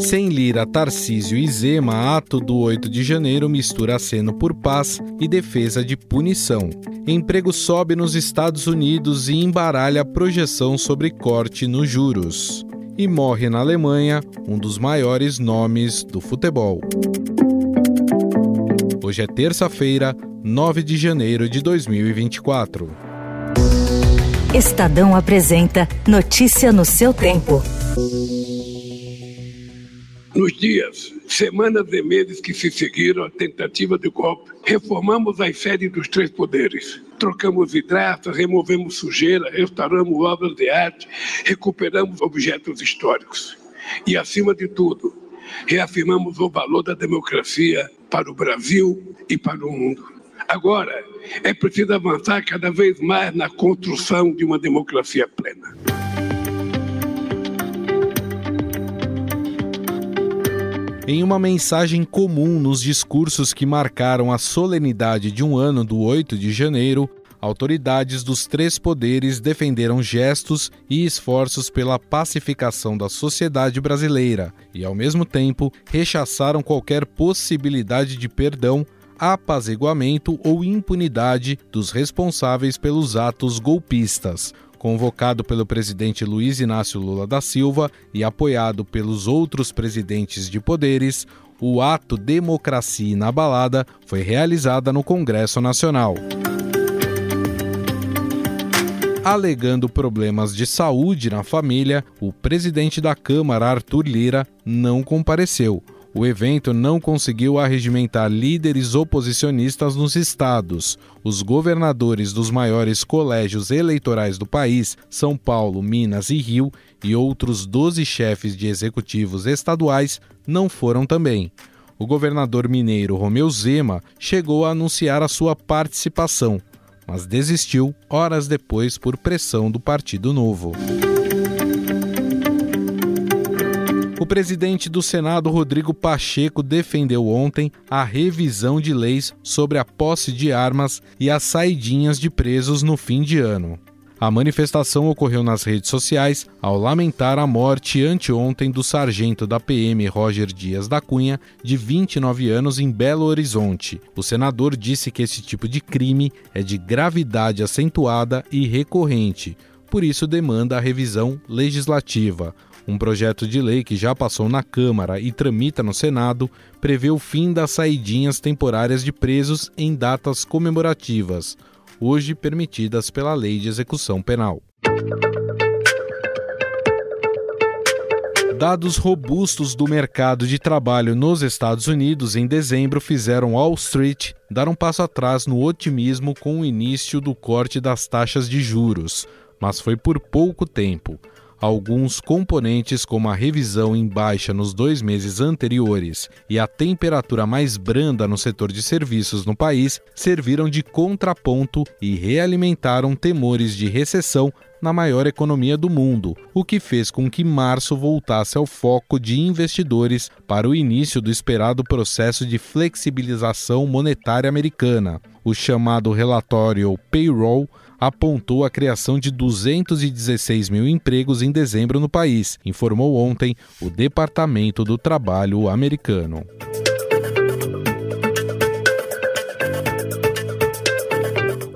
Sem Lira, Tarcísio e Zema, ato do 8 de janeiro mistura aceno por paz e defesa de punição. Emprego sobe nos Estados Unidos e embaralha projeção sobre corte nos juros. E morre na Alemanha um dos maiores nomes do futebol. Hoje é terça-feira, 9 de janeiro de 2024. Estadão apresenta Notícia no seu tempo. Nos dias, semanas e meses que se seguiram à tentativa de golpe, reformamos as sedes dos três poderes. Trocamos vidraças, removemos sujeira, restauramos obras de arte, recuperamos objetos históricos. E, acima de tudo, reafirmamos o valor da democracia para o Brasil e para o mundo. Agora, é preciso avançar cada vez mais na construção de uma democracia plena. Em uma mensagem comum nos discursos que marcaram a solenidade de um ano do 8 de janeiro, autoridades dos três poderes defenderam gestos e esforços pela pacificação da sociedade brasileira e, ao mesmo tempo, rechaçaram qualquer possibilidade de perdão, apaziguamento ou impunidade dos responsáveis pelos atos golpistas convocado pelo presidente Luiz Inácio Lula da Silva e apoiado pelos outros presidentes de poderes, o ato Democracia Inabalada foi realizada no Congresso Nacional. Alegando problemas de saúde na família, o presidente da Câmara, Arthur Lira, não compareceu o evento não conseguiu arregimentar líderes oposicionistas nos estados. Os governadores dos maiores colégios eleitorais do país, São Paulo, Minas e Rio, e outros 12 chefes de executivos estaduais não foram também. O governador mineiro Romeu Zema chegou a anunciar a sua participação, mas desistiu horas depois por pressão do Partido Novo. O presidente do Senado, Rodrigo Pacheco, defendeu ontem a revisão de leis sobre a posse de armas e as saidinhas de presos no fim de ano. A manifestação ocorreu nas redes sociais ao lamentar a morte anteontem do sargento da PM Roger Dias da Cunha, de 29 anos, em Belo Horizonte. O senador disse que esse tipo de crime é de gravidade acentuada e recorrente, por isso demanda a revisão legislativa. Um projeto de lei que já passou na Câmara e tramita no Senado prevê o fim das saidinhas temporárias de presos em datas comemorativas, hoje permitidas pela Lei de Execução Penal. Dados robustos do mercado de trabalho nos Estados Unidos em dezembro fizeram Wall Street dar um passo atrás no otimismo com o início do corte das taxas de juros, mas foi por pouco tempo alguns componentes, como a revisão em baixa nos dois meses anteriores e a temperatura mais branda no setor de serviços no país, serviram de contraponto e realimentaram temores de recessão na maior economia do mundo, o que fez com que março voltasse ao foco de investidores para o início do esperado processo de flexibilização monetária americana. O chamado relatório Payroll apontou a criação de 216 mil empregos em dezembro no país, informou ontem o Departamento do Trabalho americano.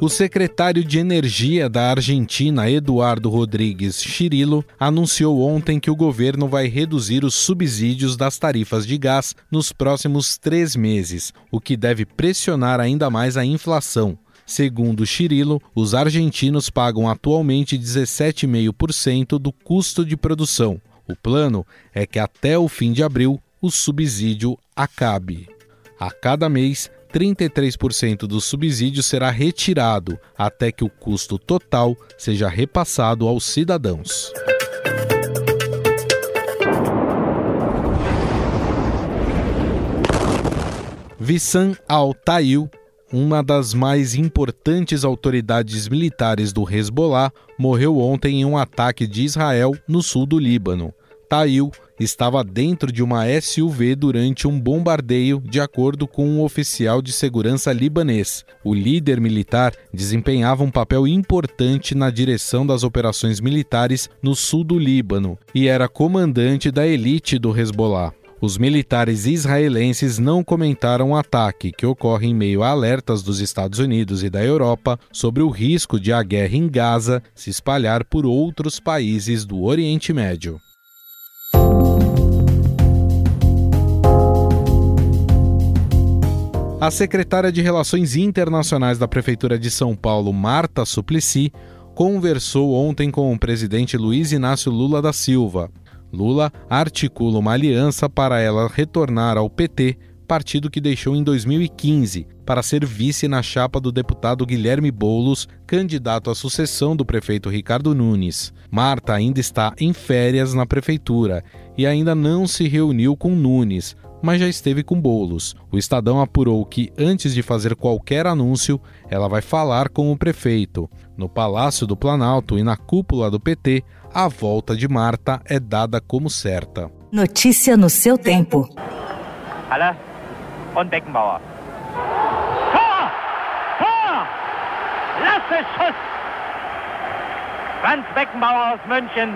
O secretário de Energia da Argentina, Eduardo Rodrigues Chirilo, anunciou ontem que o governo vai reduzir os subsídios das tarifas de gás nos próximos três meses, o que deve pressionar ainda mais a inflação. Segundo Chirilo, os argentinos pagam atualmente 17,5% do custo de produção. O plano é que até o fim de abril o subsídio acabe. A cada mês, 33% do subsídio será retirado até que o custo total seja repassado aos cidadãos. Vissan Al Tail uma das mais importantes autoridades militares do Hezbollah, morreu ontem em um ataque de Israel no sul do Líbano. Tail estava dentro de uma SUV durante um bombardeio, de acordo com um oficial de segurança libanês. O líder militar desempenhava um papel importante na direção das operações militares no sul do Líbano e era comandante da elite do Hezbollah. Os militares israelenses não comentaram o ataque, que ocorre em meio a alertas dos Estados Unidos e da Europa sobre o risco de a guerra em Gaza se espalhar por outros países do Oriente Médio. A secretária de Relações Internacionais da Prefeitura de São Paulo, Marta Suplicy, conversou ontem com o presidente Luiz Inácio Lula da Silva. Lula articula uma aliança para ela retornar ao PT, partido que deixou em 2015, para ser vice na chapa do deputado Guilherme Boulos, candidato à sucessão do prefeito Ricardo Nunes. Marta ainda está em férias na prefeitura e ainda não se reuniu com Nunes, mas já esteve com bolos. O Estadão apurou que, antes de fazer qualquer anúncio, ela vai falar com o prefeito. No Palácio do Planalto e na cúpula do PT, a volta de Marta é dada como certa. Notícia no seu tempo. Halle und Beckenbauer. Tor! Tor! Lasse Schuss! Franz Beckenbauer aus München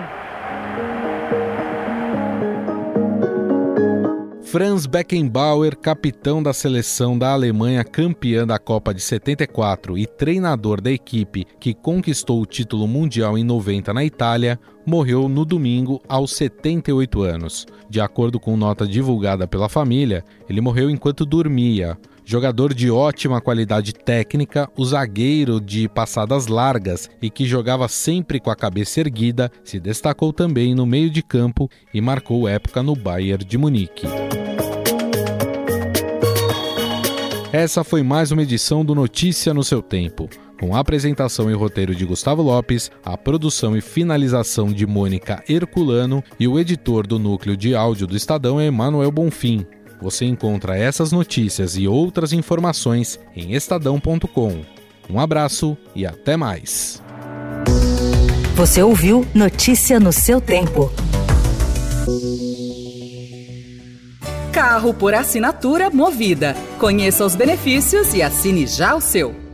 Franz Beckenbauer, capitão da seleção da Alemanha campeã da Copa de 74 e treinador da equipe que conquistou o título mundial em 90 na Itália, morreu no domingo aos 78 anos. De acordo com nota divulgada pela família, ele morreu enquanto dormia. Jogador de ótima qualidade técnica, o zagueiro de passadas largas e que jogava sempre com a cabeça erguida, se destacou também no meio de campo e marcou época no Bayern de Munique. Essa foi mais uma edição do Notícia no seu tempo. Com a apresentação e roteiro de Gustavo Lopes, a produção e finalização de Mônica Herculano e o editor do núcleo de áudio do Estadão é Emanuel Bonfim. Você encontra essas notícias e outras informações em estadão.com. Um abraço e até mais. Você ouviu Notícia no seu tempo. Carro por assinatura Movida. Conheça os benefícios e assine já o seu.